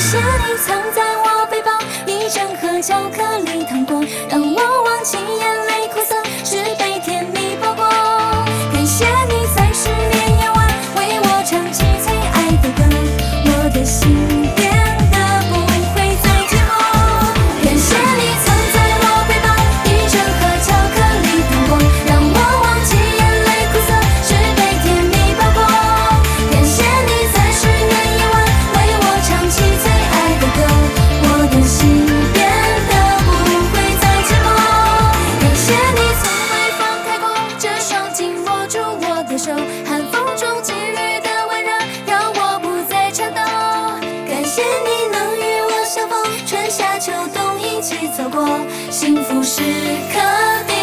谢谢你藏在我背包，一整盒巧克力糖果。秋冬一起走过幸福时刻